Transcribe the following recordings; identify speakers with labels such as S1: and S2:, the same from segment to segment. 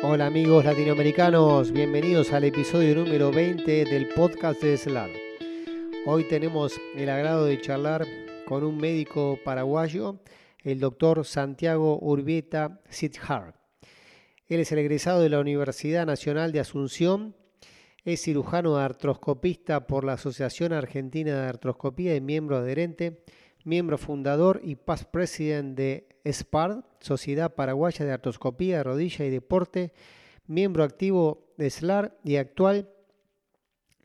S1: Hola amigos latinoamericanos, bienvenidos al episodio número 20 del podcast de SLAR. Hoy tenemos el agrado de charlar con un médico paraguayo, el doctor Santiago Urbieta Sidhar. Él es el egresado de la Universidad Nacional de Asunción, es cirujano artroscopista por la Asociación Argentina de Artroscopía y miembro adherente, miembro fundador y past president de SPARD, Sociedad Paraguaya de Artroscopía, Rodilla y Deporte, miembro activo de SLAR y actual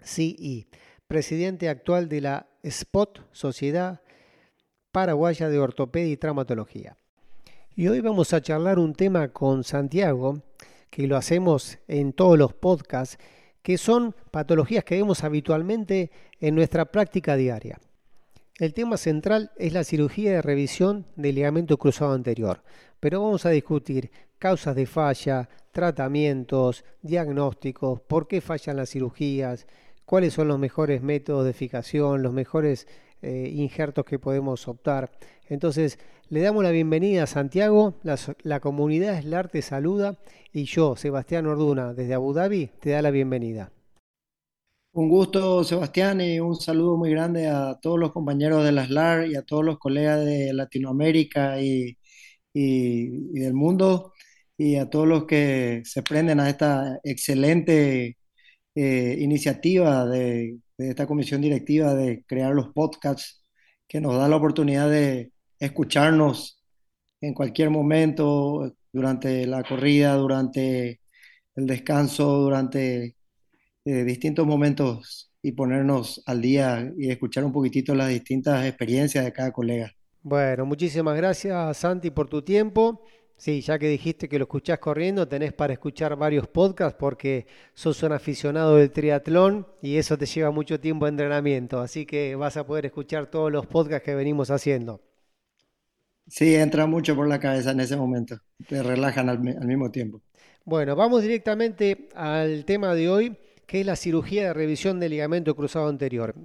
S1: CI, presidente actual de la SPOT, Sociedad Paraguaya de Ortopedia y Traumatología. Y hoy vamos a charlar un tema con Santiago, que lo hacemos en todos los podcasts, que son patologías que vemos habitualmente en nuestra práctica diaria. El tema central es la cirugía de revisión del ligamento cruzado anterior, pero vamos a discutir causas de falla, tratamientos, diagnósticos, por qué fallan las cirugías, cuáles son los mejores métodos de fijación, los mejores eh, injertos que podemos optar. Entonces, le damos la bienvenida a Santiago, la, la comunidad SLAR te saluda y yo, Sebastián Orduna, desde Abu Dhabi, te da la bienvenida.
S2: Un gusto, Sebastián, y un saludo muy grande a todos los compañeros de la SLAR y a todos los colegas de Latinoamérica y, del mundo y a todos los que se prenden a esta excelente eh, iniciativa de, de esta comisión directiva de crear los podcasts que nos da la oportunidad de escucharnos en cualquier momento, durante la corrida, durante el descanso, durante eh, distintos momentos y ponernos al día y escuchar un poquitito las distintas experiencias de cada colega.
S1: Bueno, muchísimas gracias Santi por tu tiempo. Sí, ya que dijiste que lo escuchás corriendo, tenés para escuchar varios podcasts porque sos un aficionado del triatlón y eso te lleva mucho tiempo de entrenamiento, así que vas a poder escuchar todos los podcasts que venimos haciendo.
S2: Sí, entra mucho por la cabeza en ese momento, te relajan al, al mismo tiempo.
S1: Bueno, vamos directamente al tema de hoy que es la cirugía de revisión del ligamento cruzado anterior.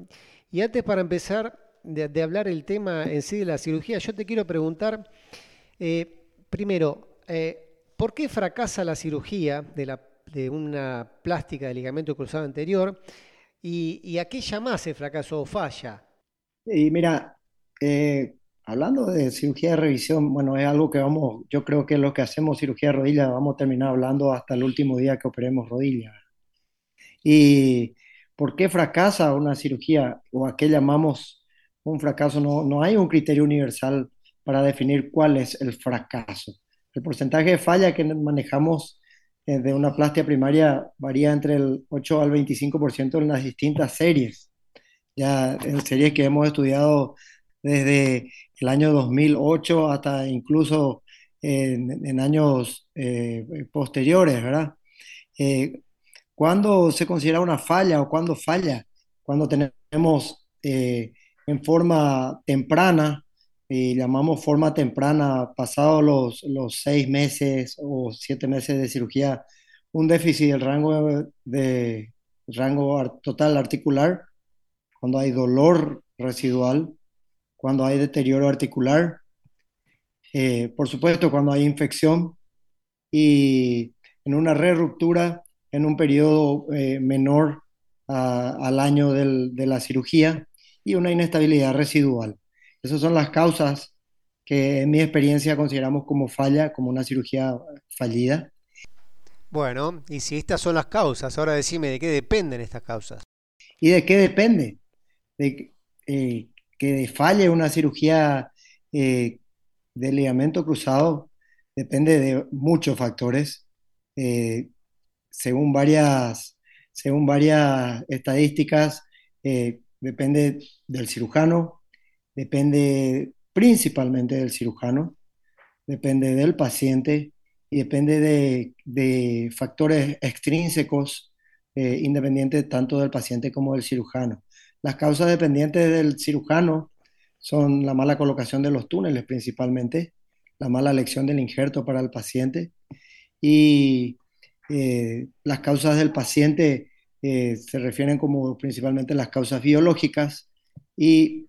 S1: Y antes para empezar de, hablar el tema en sí de la cirugía, yo te quiero preguntar, eh, primero, eh, ¿por qué fracasa la cirugía de, una plástica de ligamento cruzado anterior? ¿Y, a qué ese fracaso o falla?
S2: Y mira, eh, hablando de cirugía de revisión, bueno, es algo que vamos, yo creo que lo que hacemos cirugía de rodilla vamos a terminar hablando hasta el último día que operemos rodilla. ¿Y por qué fracasa una cirugía o a qué llamamos un fracaso? No, no hay un criterio universal para definir cuál es el fracaso. El porcentaje de falla que manejamos eh, de una plastia primaria varía entre el 8 al 25% en las distintas series. Ya en series que hemos estudiado desde el año 2008 hasta incluso en, años eh, posteriores, ¿verdad? Eh, ¿Cuándo se considera una falla o cuándo falla? Cuando tenemos eh, en forma temprana, y llamamos forma temprana, pasados los, los seis meses o siete meses de cirugía, un déficit del rango, de, rango total articular, cuando hay dolor residual, cuando hay deterioro articular, eh, por supuesto cuando hay infección y en una re ruptura en un periodo eh, menor al año de la cirugía y una inestabilidad residual. Esas son las causas que en mi experiencia consideramos como falla, como una cirugía fallida.
S1: Bueno, y si estas son las causas, ahora decime de qué dependen estas causas.
S2: ¿Y de qué depende? De eh, que falle una cirugía eh, de ligamento cruzado depende de muchos factores según varias, según varias estadísticas, eh, depende del cirujano, depende principalmente del cirujano, depende del paciente y depende de, factores extrínsecos eh, independientes tanto del paciente como del cirujano. Las causas dependientes del cirujano son la mala colocación de los túneles principalmente, la mala elección del injerto para el paciente y eh, las causas del paciente eh, se refieren como principalmente las causas biológicas y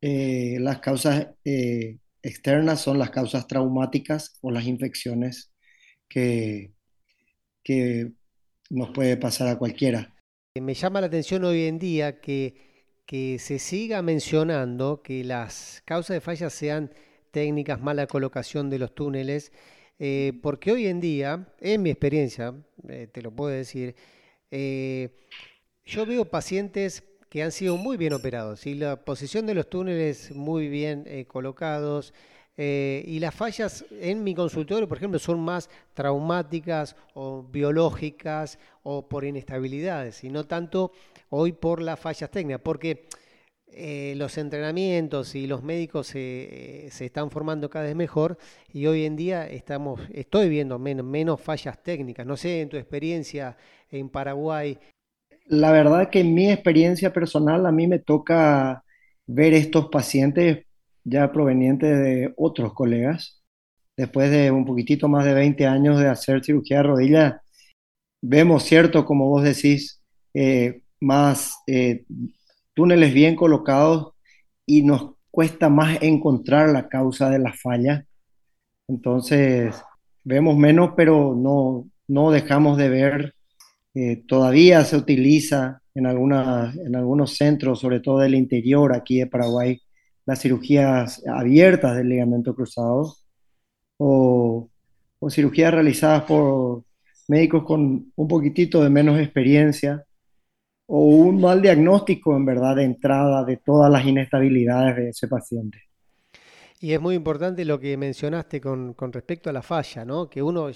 S2: eh, las causas externas son las causas traumáticas o las infecciones que, que nos puede pasar a cualquiera.
S1: Me llama la atención hoy en día que, que se siga mencionando que las causas de fallas sean técnicas, mala colocación de los túneles, eh, porque hoy en día, en mi experiencia, eh, te lo puedo decir, eh, yo veo pacientes que han sido muy bien operados y la posición de los túneles muy bien colocados, y las fallas en mi consultorio, por ejemplo, son más traumáticas o biológicas o por inestabilidades, y no tanto hoy por las fallas técnicas, porque eh, los entrenamientos y los médicos se, están formando cada vez mejor y hoy en día estamos, estoy viendo menos, menos fallas técnicas. No sé, en tu experiencia en Paraguay.
S2: La verdad que en mi experiencia personal a mí me toca ver estos pacientes ya proveniente de otros colegas. Después de un poquitito más de 20 años de hacer cirugía de rodilla, vemos, cierto, como vos decís, eh, más eh, túneles bien colocados y nos cuesta más encontrar la causa de la falla. Entonces, vemos menos, pero no, no dejamos de ver. Eh, todavía se utiliza en, alguna, en algunos centros, sobre todo del interior aquí de Paraguay, las cirugías abiertas del ligamento cruzado o, cirugías realizadas por médicos con un poquitito de menos experiencia o un mal diagnóstico en verdad de entrada de todas las inestabilidades de ese paciente.
S1: Y es muy importante lo que mencionaste con, respecto a la falla, ¿no? Que uno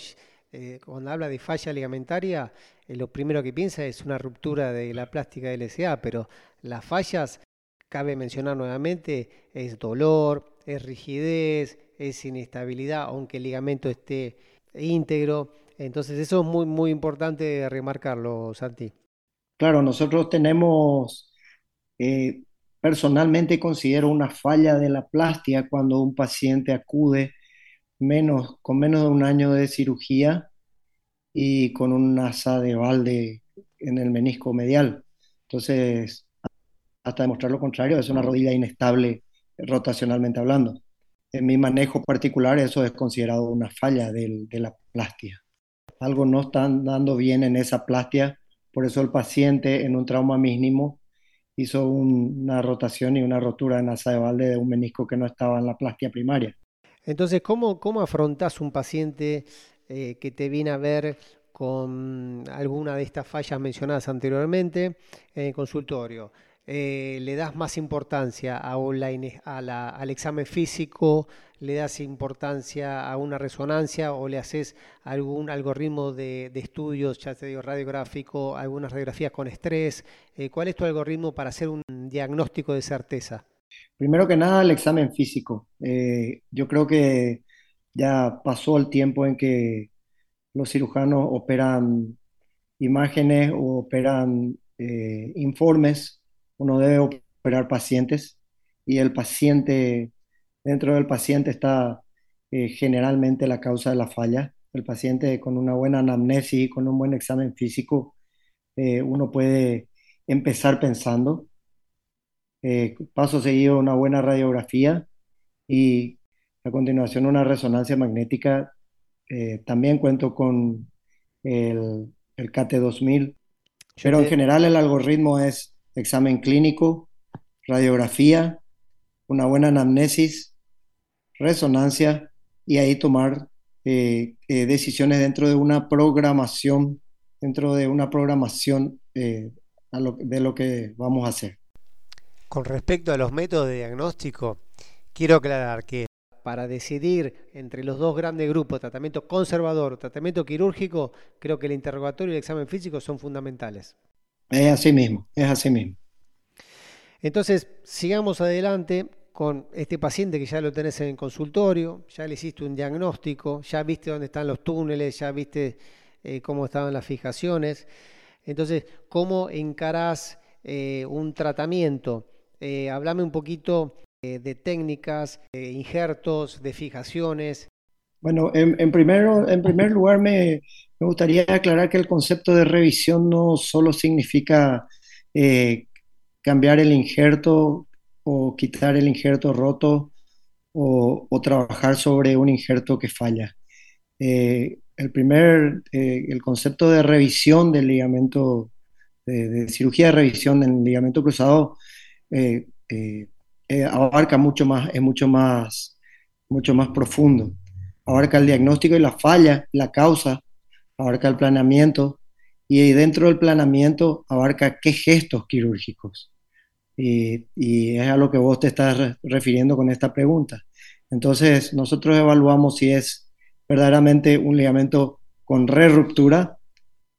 S1: eh, cuando habla de falla ligamentaria, eh, lo primero que piensa es una ruptura de la plástica LSA, pero las fallas cabe mencionar nuevamente, es dolor, es rigidez, es inestabilidad, aunque el ligamento esté íntegro. Entonces eso es muy, muy importante remarcarlo, Santi.
S2: Claro, nosotros tenemos, eh, personalmente considero una falla de la plastia cuando un paciente acude menos, con menos de un año de cirugía y con un asa de balde en el menisco medial. Entonces, hasta demostrar lo contrario, es una rodilla inestable rotacionalmente hablando. En mi manejo particular eso es considerado una falla de la plastia. Algo no está dando bien en esa plastia, por eso el paciente en un trauma mínimo hizo una rotación y una rotura en asa de balde de un menisco que no estaba en la plastia primaria.
S1: Entonces, ¿cómo, cómo afrontas un paciente eh, que te viene a ver con alguna de estas fallas mencionadas anteriormente en el consultorio? Eh, le das más importancia a al examen físico, le das importancia a una resonancia o le haces algún algoritmo de, estudios, ya te digo, radiográfico, algunas radiografías con estrés. Eh, ¿Cuál es tu algoritmo para hacer un diagnóstico de certeza?
S2: Primero que nada, el examen físico. Eh, yo creo que ya pasó el tiempo en que los cirujanos operan imágenes o operan informes uno debe operar pacientes y el paciente, dentro del paciente está eh, generalmente la causa de la falla. El paciente con una buena anamnesis, con un buen examen físico, eh, uno puede empezar pensando. Eh, paso seguido una buena radiografía y a continuación una resonancia magnética. también cuento con el, el KT2000, pero en general el algoritmo es examen clínico, radiografía, una buena anamnesis, resonancia y ahí tomar eh, eh, decisiones dentro de una programación, dentro de una programación eh, de lo que vamos a hacer.
S1: Con respecto a los métodos de diagnóstico, quiero aclarar que para decidir entre los dos grandes grupos, tratamiento conservador tratamiento quirúrgico, creo que el interrogatorio y el examen físico son fundamentales.
S2: Es así mismo, es así mismo.
S1: Entonces, sigamos adelante con este paciente que ya lo tenés en el consultorio, ya le hiciste un diagnóstico, ya viste dónde están los túneles, ya viste eh, cómo estaban las fijaciones. Entonces, ¿cómo encarás eh, un tratamiento? Eh, hablame un poquito de técnicas, de injertos, de fijaciones.
S2: Bueno, en, primero, en primer lugar me, me gustaría aclarar que el concepto de revisión no solo significa eh, cambiar el injerto o quitar el injerto roto o, trabajar sobre un injerto que falla. Eh, el primer, eh, el concepto de revisión del ligamento, de, cirugía de revisión del ligamento cruzado, abarca mucho más, es mucho más, mucho más profundo. Abarca el diagnóstico y la falla, la causa, abarca el planeamiento y dentro del planeamiento abarca qué gestos quirúrgicos. Y, es a lo que vos te estás refiriendo con esta pregunta. Entonces, nosotros evaluamos si es verdaderamente un ligamento con re-ruptura,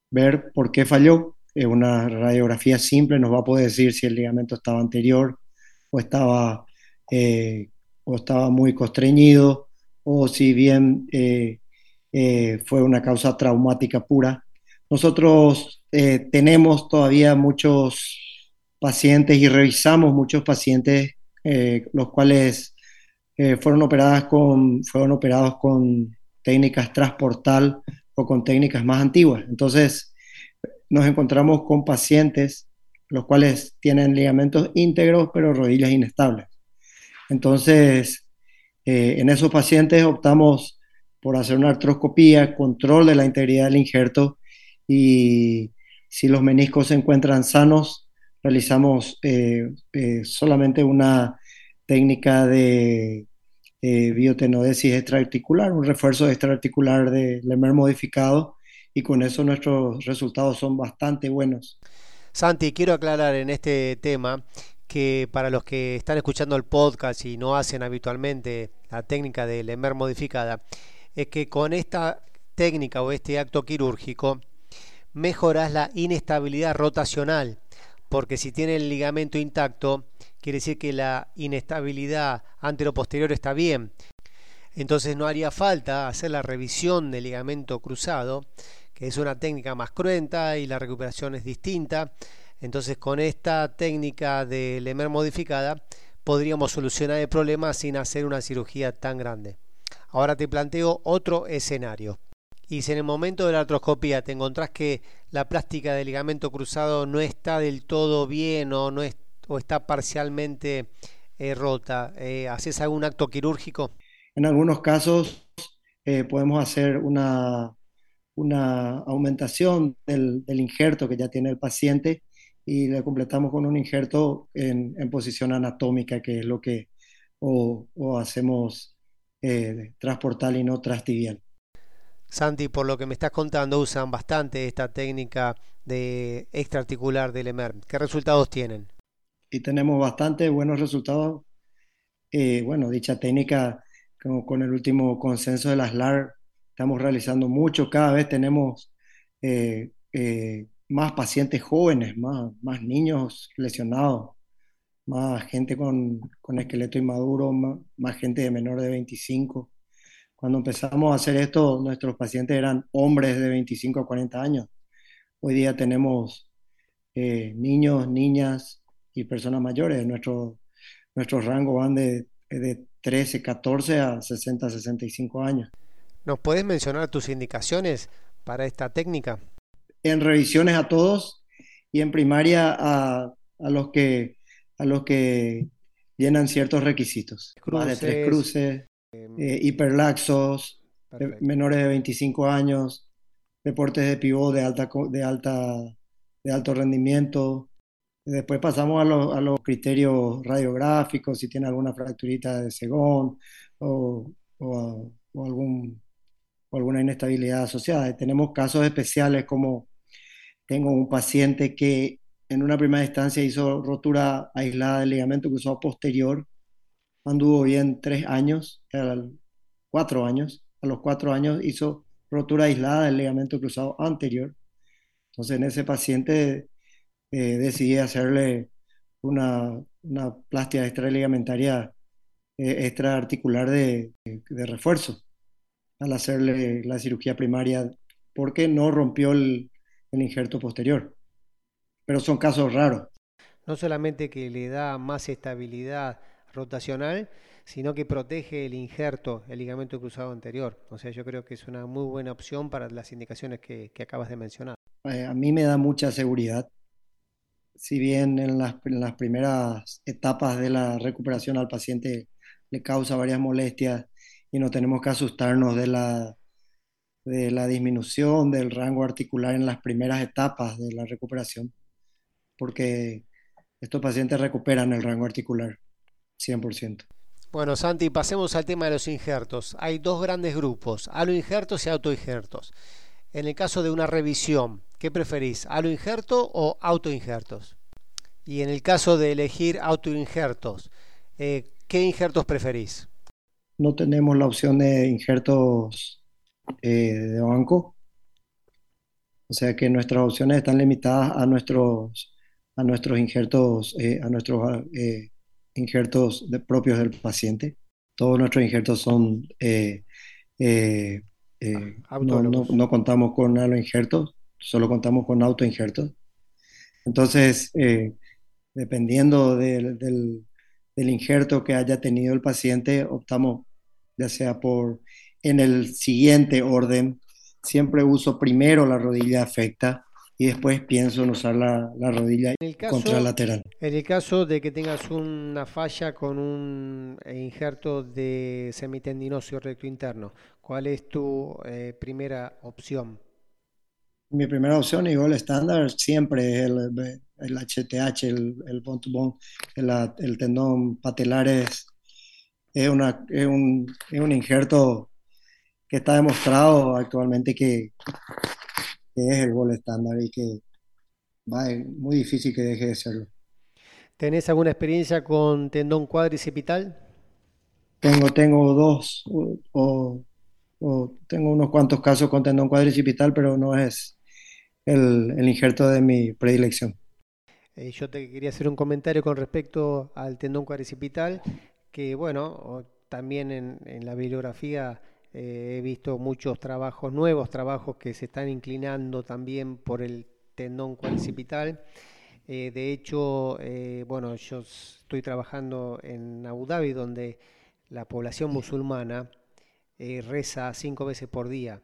S2: ver por qué falló. una radiografía simple nos va a poder decir si el ligamento estaba anterior o estaba, eh, o estaba muy constreñido o si bien eh, eh, fue una causa traumática pura. Nosotros tenemos todavía muchos pacientes y revisamos muchos pacientes los cuales fueron, operadas con, fueron operados con técnicas transportal o con técnicas más antiguas. Entonces, nos encontramos con pacientes los cuales tienen ligamentos íntegros pero rodillas inestables. Entonces, eh, en esos pacientes optamos por hacer una artroscopía, control de la integridad del injerto y si los meniscos se encuentran sanos, realizamos eh, eh, solamente una técnica de biotenodesis extraarticular, un refuerzo extraarticular de Lemer modificado y con eso nuestros resultados son bastante buenos.
S1: Santi, quiero aclarar en este tema que para los que están escuchando el podcast y no hacen habitualmente la técnica de Lemer modificada, es que con esta técnica o este acto quirúrgico mejoras la inestabilidad rotacional, porque si tiene el ligamento intacto, quiere decir que la inestabilidad anteroposterior está bien. Entonces no haría falta hacer la revisión del ligamento cruzado, que es una técnica más cruenta y la recuperación es distinta. Entonces con esta técnica de Lemer modificada podríamos solucionar el problema sin hacer una cirugía tan grande. Ahora te planteo otro escenario. Y si en el momento de la artroscopía te encontrás que la plástica del ligamento cruzado no está del todo bien o no está parcialmente eh, rota? Eh, ¿Haces algún acto quirúrgico?
S2: En algunos casos eh, podemos hacer una, una aumentación del, injerto que ya tiene el paciente y le completamos con un injerto en, posición anatómica, que es lo que o, hacemos transportal y no trastibial.
S1: Santi, por lo que me estás contando, usan bastante esta técnica de extraarticular del EMER. ¿Qué resultados tienen?
S2: y tenemos bastante buenos resultados. Eh, bueno, dicha técnica, como con el último consenso de las LAR, estamos realizando mucho, cada vez tenemos eh, eh, más pacientes jóvenes, más, más niños lesionados, más gente con, con esqueleto inmaduro, más, más, gente de menor de 25. Cuando empezamos a hacer esto, nuestros pacientes eran hombres de 25 a 40 años. Hoy día tenemos niños, niñas, y personas mayores. Nuestro, nuestros rangos van de, de 13, 14 a 60, 65 años.
S1: ¿Nos puedes mencionar tus indicaciones para esta técnica?
S2: En revisiones a todos y en primaria a, a los que a los que llenan ciertos requisitos. Más de tres cruces, em, eh, hiperlaxos, menores de 25 años, deportes de pivot de alta de alta de alto rendimiento, Después pasamos a, los criterios radiográficos, si tiene alguna fracturita de segón o, algún, alguna inestabilidad asociada. tenemos casos especiales como tengo un paciente que en una primera instancia hizo rotura aislada del ligamento cruzado posterior, anduvo bien tres años, cuatro años, a los cuatro años hizo rotura aislada del ligamento cruzado anterior. Entonces en ese paciente eh, decidí hacerle una, una plástica extraligamentaria eh, extraarticular de, de, refuerzo al hacerle la cirugía primaria porque no rompió el, el injerto posterior. Pero son casos raros.
S1: No solamente que le da más estabilidad rotacional, sino que protege el injerto, el ligamento cruzado anterior. O sea, yo creo que es una muy buena opción para las indicaciones que, que acabas de mencionar.
S2: Eh, a mí me da mucha seguridad si bien en las, primeras etapas de la recuperación al paciente le causa varias molestias y no tenemos que asustarnos de la, de la disminución del rango articular en las primeras etapas de la recuperación, porque estos pacientes recuperan el rango articular 100%.
S1: Bueno, Santi, pasemos al tema de los injertos. Hay dos grandes grupos, aloinjertos y autoinjertos. En el caso de una revisión, ¿qué preferís, aloinjerto o autoinjertos? Y en el caso de elegir autoinjertos, eh, ¿qué injertos preferís?
S2: No tenemos la opción de injertos eh, de banco, o sea que nuestras opciones están limitadas a nuestros, a nuestros injertos, eh, a nuestros injertos propios del paciente. Todos nuestros injertos son, eh, eh, eh, no, contamos con injertos solo contamos con autoinjertos. Entonces, dependiendo del, del, del, injerto que haya tenido el paciente, optamos ya sea por en el siguiente orden. Siempre uso primero la rodilla afecta y después pienso en usar la, rodilla contralateral.
S1: En el caso de que tengas una falla con un injerto de semitendinoso recto interno, ¿cuál es tu eh, primera opción?
S2: Mi primera opción gol estándar siempre es el, el HTH, el, el bone to bone, el, el tendón patelar es, es, una, es, un, es un injerto que está demostrado actualmente que que es el gol estándar y que va, es muy difícil que deje de serlo.
S1: ¿Tenés alguna experiencia con tendón cuadricipital?
S2: Tengo, tengo dos, o, tengo unos cuantos casos con tendón cuadricipital, pero no es el, el injerto de mi predilección.
S1: Eh, yo te quería hacer un comentario con respecto al tendón cuadricipital, que bueno, también en, en la bibliografía eh, he visto muchos trabajos, nuevos trabajos que se están inclinando también por el tendón cuadricipital. Eh, de hecho, eh, bueno, yo estoy trabajando en Abu Dhabi, donde la población musulmana reza cinco veces por día.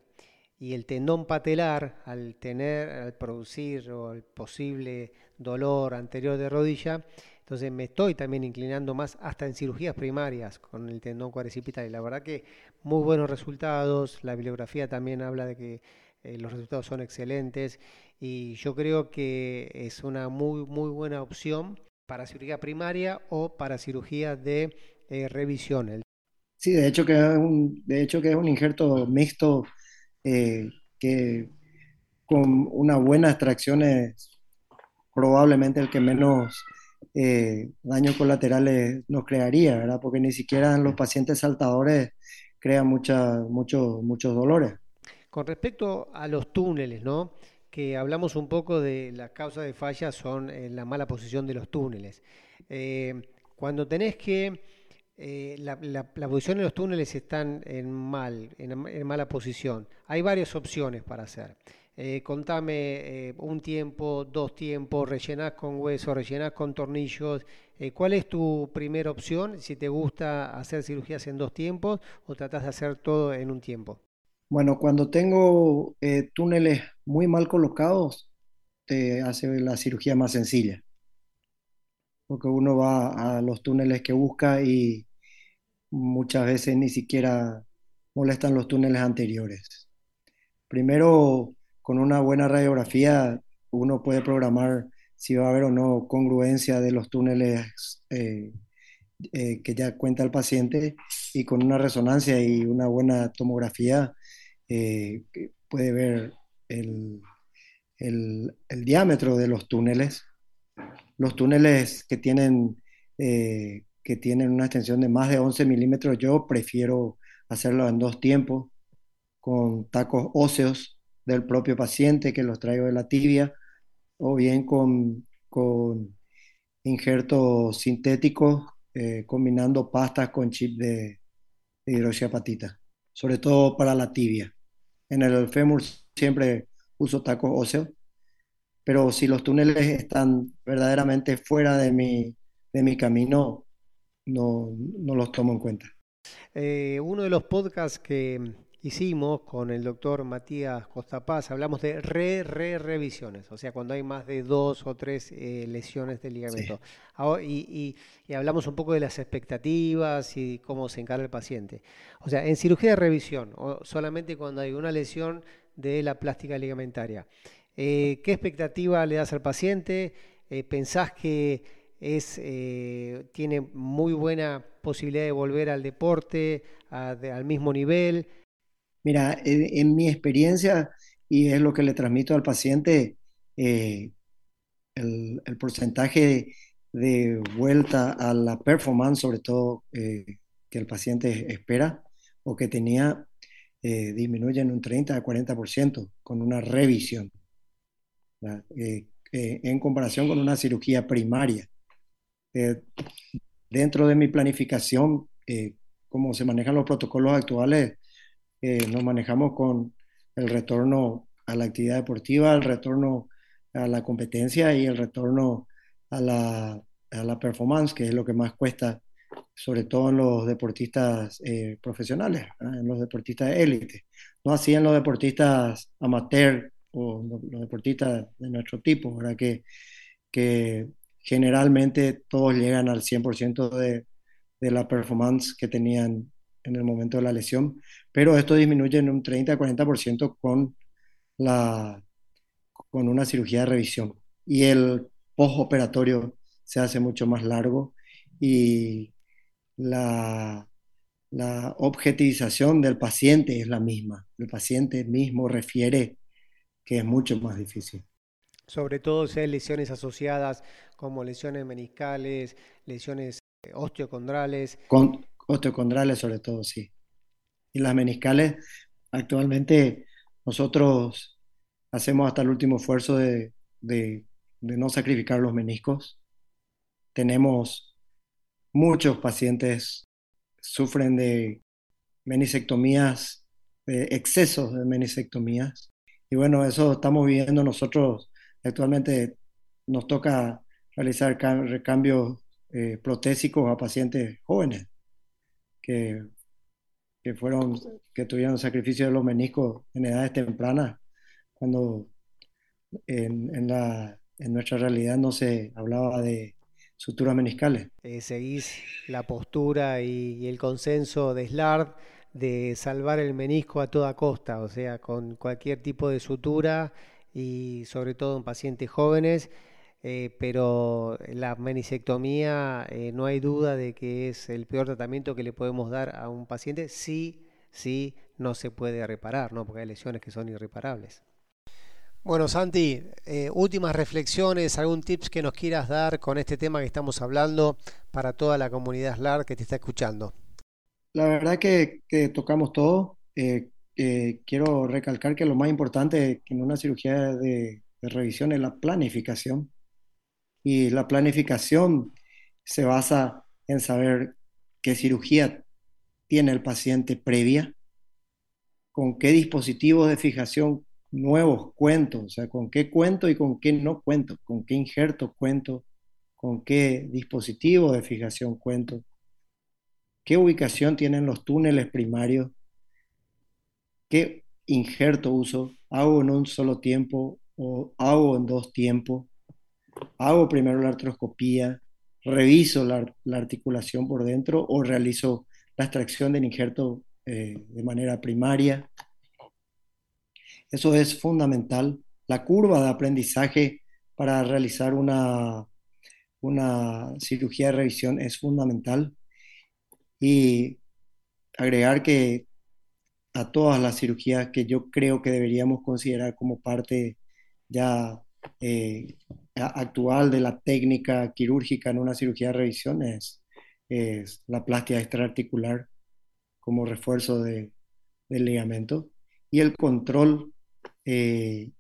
S1: Y el tendón patelar, al tener, al producir o el posible dolor anterior de rodilla, entonces me estoy también inclinando más hasta en cirugías primarias con el tendón cuadricipital y la verdad que muy buenos resultados, la bibliografía también habla de que eh, los resultados son excelentes. Y yo creo que es una muy muy buena opción para cirugía primaria o para cirugía de eh, revisión.
S2: Sí, de hecho que es un, de hecho que es un injerto mixto eh, que con una buena extracción es probablemente el que menos eh, daños colaterales nos crearía, ¿verdad? Porque ni siquiera en los pacientes saltadores crea mucha, mucho, muchos dolores.
S1: Con respecto a los túneles, ¿no? Que hablamos un poco de las causas de falla son en la mala posición de los túneles. Eh, cuando tenés que eh, la, posición de los túneles están en mal, en mala posición, hay varias opciones para hacer. Eh, contame eh, un tiempo, dos tiempos, rellenás con hueso, rellenás con tornillos. Eh, ¿Cuál es tu primera opción? Si te gusta hacer cirugías en dos tiempos o tratás de hacer todo en un tiempo.
S2: Bueno, cuando tengo túneles muy mal colocados, te hace la cirugía más sencilla. Porque uno va a los túneles que busca y muchas veces ni siquiera molestan los túneles anteriores. Primero con una buena radiografía uno puede programar si va a haber o no congruencia de los túneles eh, eh, que ya cuenta el paciente y con una resonancia y una buena tomografía eh, puede ver el, diámetro de los túneles. Los túneles que tienen, que tienen una extensión de más de 11 milímetros, yo prefiero hacerlo en dos tiempos, con tacos óseos del propio paciente que los traigo de la tibia, o bien con, con injertos sintéticos eh, combinando pastas con chip de, de sobre todo para la tibia. En el fémur siempre uso tacos óseos, pero si los túneles están verdaderamente fuera de mi, de mi camino, no, no los tomo en cuenta.
S1: Eh, uno de los podcasts que, hicimos con el doctor Matías Costapaz, hablamos de re-re-revisiones, o sea, cuando hay más de dos o tres eh, lesiones del ligamento. y, hablamos un poco de las expectativas y cómo se encara el paciente. O sea, en cirugía de revisión, o solamente cuando hay una lesión de la plástica ligamentaria. Eh, ¿Qué expectativa le das al paciente? Eh, ¿Pensás que es, tiene muy buena posibilidad de volver al deporte, al mismo nivel?
S2: Mira, en, mi experiencia, y es lo que le transmito al paciente, eh, el, porcentaje de, vuelta a la performance, sobre todo eh, que el paciente espera o que tenía, eh, disminuye en un 30 a 40% con una revisión, en comparación con una cirugía primaria. dentro de mi planificación, como se manejan los protocolos actuales, eh, nos manejamos con el retorno a la actividad deportiva, el retorno a la competencia y el retorno a la, a la performance, que es lo que más cuesta, sobre todo en los deportistas eh, profesionales, en los deportistas de élite. No así en los deportistas amateur o los deportistas de nuestro tipo, ¿verdad? Que, que generalmente todos llegan al 100% de, de la performance que tenían en el momento de la lesión, pero esto disminuye en un 30-40% con, la, con una cirugía de revisión. Y el postoperatorio se hace mucho más largo y la, la objetivización del paciente es la misma. El paciente mismo refiere que es mucho más difícil.
S1: Sobre todo si hay lesiones asociadas como lesiones meniscales, lesiones osteocondrales.
S2: Con, osteocondrales sobre todo, sí. Y las meniscales, actualmente nosotros hacemos hasta el último esfuerzo de, no sacrificar los meniscos. Tenemos muchos pacientes sufren de menisectomías, de excesos de menisectomías. Y bueno, eso estamos viviendo nosotros. Actualmente nos toca realizar recambios eh, protésicos a pacientes jóvenes que, fueron, que tuvieron sacrificio de los meniscos en edades tempranas, cuando en, la, en nuestra realidad no se hablaba de suturas meniscales.
S1: Eh, seguís la postura y, el consenso de SLARD de salvar el menisco a toda costa, o sea, con cualquier tipo de sutura y sobre todo en pacientes jóvenes eh, pero la menisectomía eh, no hay duda de que es el peor tratamiento que le podemos dar a un paciente si, si no se puede reparar, ¿no? porque hay lesiones que son irreparables. Bueno, Santi, eh, últimas reflexiones, algún tips que nos quieras dar con este tema que estamos hablando para toda la comunidad SLAR que te está escuchando.
S2: La verdad que, que tocamos todo. quiero recalcar que lo más importante en una cirugía de revisión es la planificación y la planificación se basa en saber qué cirugía tiene el paciente previa, con qué dispositivos de fijación nuevos cuento, o sea, con qué cuento y con qué no cuento, con qué injerto cuento, con qué dispositivo de fijación cuento, qué ubicación tienen los túneles primarios, qué injerto uso, hago en un solo tiempo o hago en dos tiempos, hago primero la artroscopía, reviso la, articulación por dentro o realizo la extracción del injerto eh, de manera primaria. Eso es fundamental. La curva de aprendizaje para realizar una, una cirugía de revisión es fundamental. Y agregar que a todas las cirugías que yo creo que deberíamos considerar como parte ya eh, actual de la técnica quirúrgica en una cirugía de revisión es, la plástica extraarticular como refuerzo de, del ligamento y el control, eh,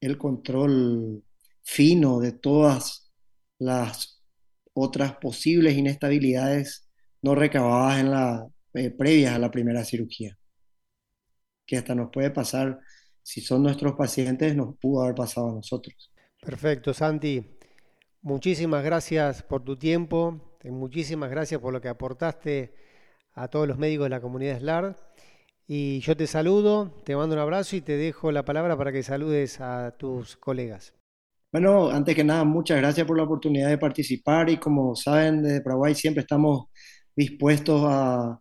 S2: el control fino de todas las otras posibles inestabilidades no recabadas en la, eh, previas a la primera cirugía, que hasta nos puede pasar, si son nuestros pacientes, nos pudo haber pasado a nosotros.
S1: Perfecto, Santi. Muchísimas gracias por tu tiempo, muchísimas gracias por lo que aportaste a todos los médicos de la comunidad SLAR Y yo te saludo, te mando un abrazo y te dejo la palabra para que saludes a tus colegas.
S2: Bueno, antes que nada, muchas gracias por la oportunidad de participar y como saben, desde Paraguay siempre estamos dispuestos a,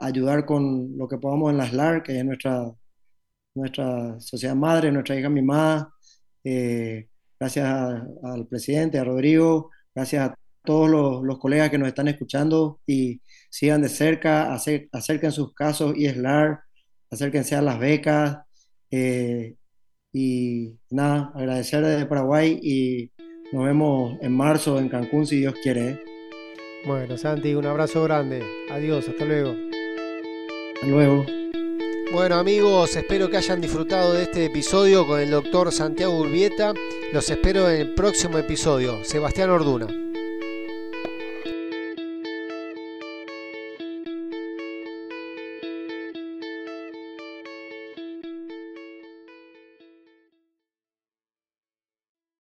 S2: ayudar con lo que podamos en las LAR, que es nuestra, nuestra sociedad madre, nuestra hija mimada. Eh, gracias al presidente, a Rodrigo, gracias a todos los, colegas que nos están escuchando y sigan de cerca, acerquen sus casos y SLAR, acérquense a las becas. Eh, y nada, agradecer desde Paraguay y nos vemos en marzo en Cancún si Dios quiere. ¿eh?
S1: Bueno, Santi, un abrazo grande. Adiós, hasta luego.
S2: Hasta luego.
S1: Bueno amigos, espero que hayan disfrutado de este episodio con el doctor Santiago Urbieta. Los espero en el próximo episodio. Sebastián Orduna.